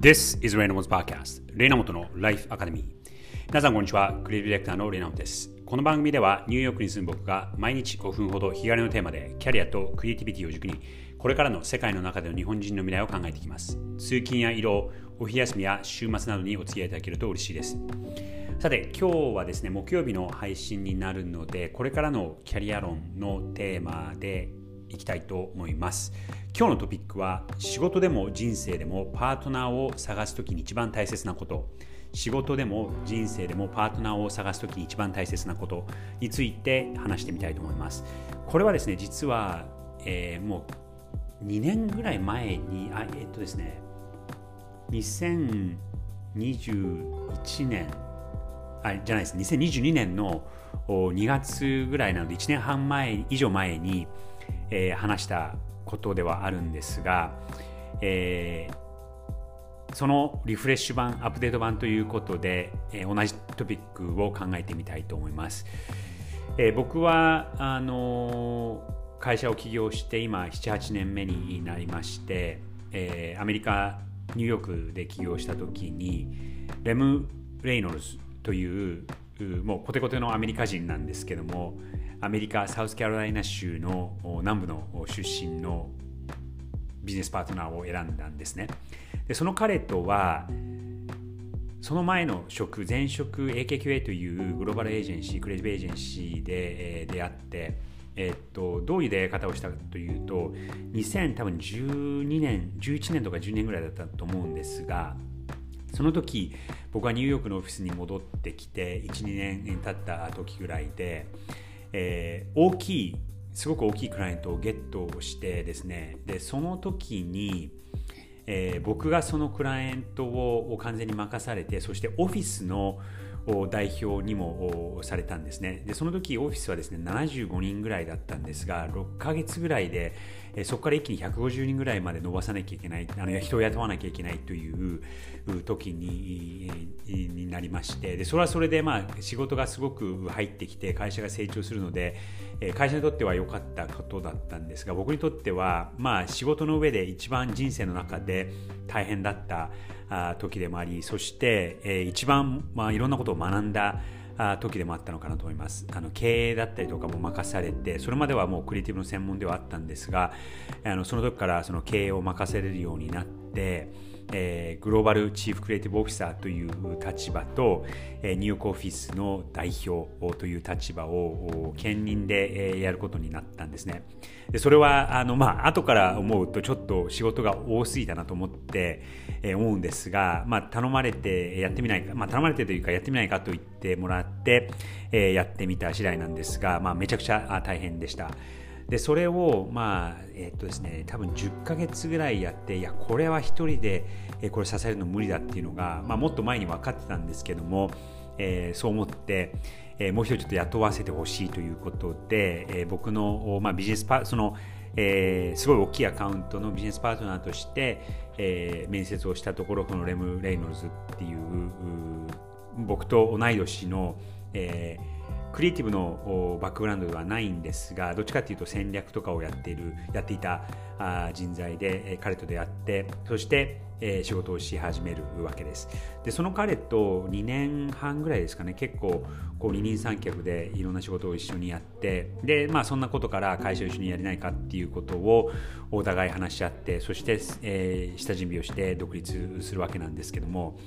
This is Reynolds Podcast レイナモトの Life Academy. 皆さんこんにちは。クリエイティブディレクターのレイナモトです。この番組ではニューヨークに住む僕が毎日5分ほど日帰りのテーマでキャリアとクリエイティビティを軸にこれからの世界の中での日本人の未来を考えていきます。通勤や移動お昼休みや週末などにお付き合いいただけると嬉しいです。さて今日はですね木曜日の配信になるのでこれからのキャリア論のテーマでいきたいと思います。今日のトピックは仕事でも人生でもパートナーを探す時に一番大切なこと。仕事でも人生でもパートナーを探す時に一番大切なことについて話してみたいと思います。これはですね実は、えー、もう2年ぐらい前にあえっとですね2021年あじゃないです2022年の2月ぐらいなので1年半前以上前に、えー、話したことではあるんですが、えー、そのリフレッシュ版アップデート版ということで、えー、同じトピックを考えてみたいと思います、えー、僕はあの会社を起業して今78年目になりまして、えアメリカニューヨークで起業した時にレム・レイノルズというもうコテコテのアメリカ人なんですけどもアメリカサウスカロライナ州の南部の出身のビジネスパートナーを選んだんですね。でその彼とはその前の職前職 AKQA というグローバルエージェンシークレジブエージェンシーで、えー、出会ってえっと、どういう出会い方をしたかというと2012年11年とか10年ぐらいだったと思うんですがその時僕はニューヨークのオフィスに戻ってきて12年経った時ぐらいで、えー、大きいすごく大きいクライアントをゲットしてですねでその時に、えー、僕がそのクライアントを完全に任されてそしてオフィスの代表にもされたんですね。でその時オフィスはですね75人ぐらいだったんですが6ヶ月ぐらいでえそこから一気に150人ぐらいまで伸ばさなきゃいけないあの人を雇わなきゃいけないという時にになりましてでそれはそれでまあ仕事がすごく入ってきて会社が成長するのでえ会社にとっては良かったことだったんですが僕にとってはまあ仕事の上で一番人生の中で大変だった時でもありそして、え一番、まあ、いろんなことを学んだ時でもあったのかなと思います。あの経営だったりとかも任されてそれまではもうクリエイティブの専門ではあったんですがあのその時からその経営を任せれるようになってえー、グローバルチーフクリエイティブオフィサーという立場と、えー、ニューヨークオフィスの代表という立場を兼任で、えー、やることになったんですね。でそれはあの、まあ後から思うとちょっと仕事が多すぎたなと思って、えー、思うんですが、まあ、頼まれてやってみないか、まあ、頼まれてというかやってみないかと言ってもらって、えー、やってみた次第なんですが、まあ、めちゃくちゃ大変でした。でそれをまあえっとですね多分10ヶ月ぐらいやっていやこれは一人でこれ支えるの無理だっていうのが、まあ、もっと前に分かってたんですけども、えー、そう思って、えー、もう一人ちょっと雇わせてほしいということで、えー、僕の、まあ、ビジネスパそのえー、すごい大きいアカウントのビジネスパートナーとして、えー、面接をしたところこのレム・レイノルズっていう僕と同い年の、えー、クリエイティブのバックグラウンドではないんですがどっちかというと戦略とかをやっているやっていた人材で彼と出会ってそして仕事をし始めるわけです。でその彼と2年半ぐらいですかね結構こう二人三脚でいろんな仕事を一緒にやってでまあそんなことから会社を一緒にやれないかっていうことをお互い話し合ってそして、下準備をして独立するわけなんですけども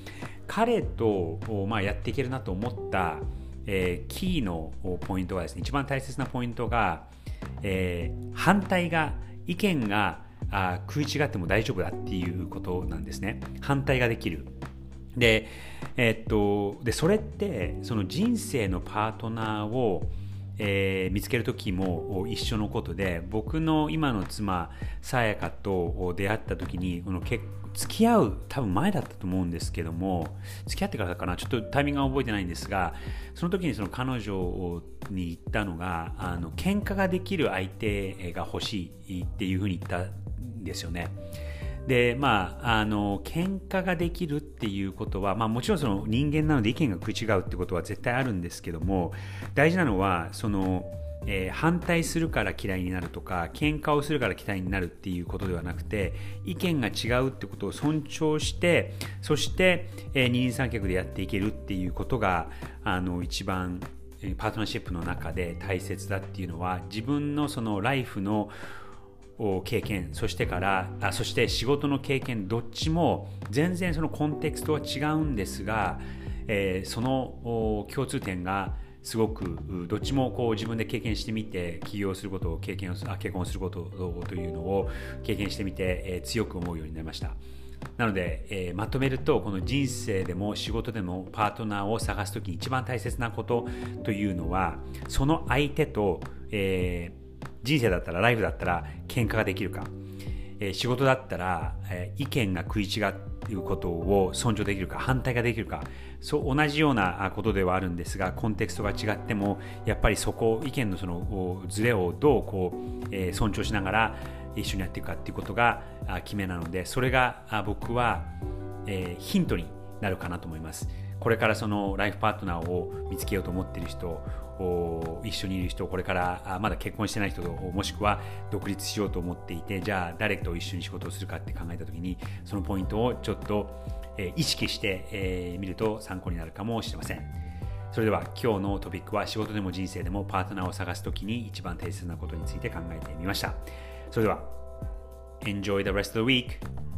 彼と、まあ、やっていけるなと思ったえー、キーのポイントはですね一番大切なポイントが、えー、反対が意見があ食い違っても大丈夫だっていうことなんですね。反対ができる。で,、えー、っとでそれってその人生のパートナーをえー、見つける時も一緒のことで僕の今の妻さやかと出会った時にこの結付き合う多分前だったと思うんですけども付き合ってからかなちょっとタイミングは覚えてないんですがその時にその彼女に言ったのがあの喧嘩ができる相手が欲しいっていうふうに言ったんですよね。でまああの喧嘩ができるっていうことは、まあ、もちろんその人間なので意見が食い違うってことは絶対あるんですけども大事なのはそのえー、反対するから嫌いになるとか喧嘩をするから嫌いになるっていうことではなくて意見が違うってことを尊重してそして、えー、二人三脚でやっていけるっていうことがあの一番パートナーシップの中で大切だっていうのは自分のそのライフの経験そしてからあそして仕事の経験どっちも全然そのコンテクストは違うんですが、えー、その共通点がすごくどっちもこう自分で経験してみて起業することを経験をあ結婚することというのを経験してみて、えー、強く思うようになりました。なので、えー、まとめるとこの人生でも仕事でもパートナーを探す時一番大切なことというのはその相手と、えー、人生だったらライフだったら喧嘩ができるか、えー、仕事だったら、えー、意見が食い違うことを尊重できるか反対ができるか。そう同じようなことではあるんですがコンテクストが違ってもやっぱりそこ意見のそのズレをどうこう、えー、尊重しながら一緒にやっていくかっていうことが決めなのでそれが僕は、え、ヒントになるかなと思います。これからそのライフパートナーを見つけようと思っている人一緒にいる人これからまだ結婚してない人もしくは独立しようと思っていてじゃあ誰と一緒に仕事をするかって考えた時にそのポイントをちょっとえ意識してみ、えー、ると参考になるかもしれません。それでは今日のトピックは仕事でも人生でもパートナーを探すときに一番大切なことについて考えてみました。それでは Enjoy the rest of the week!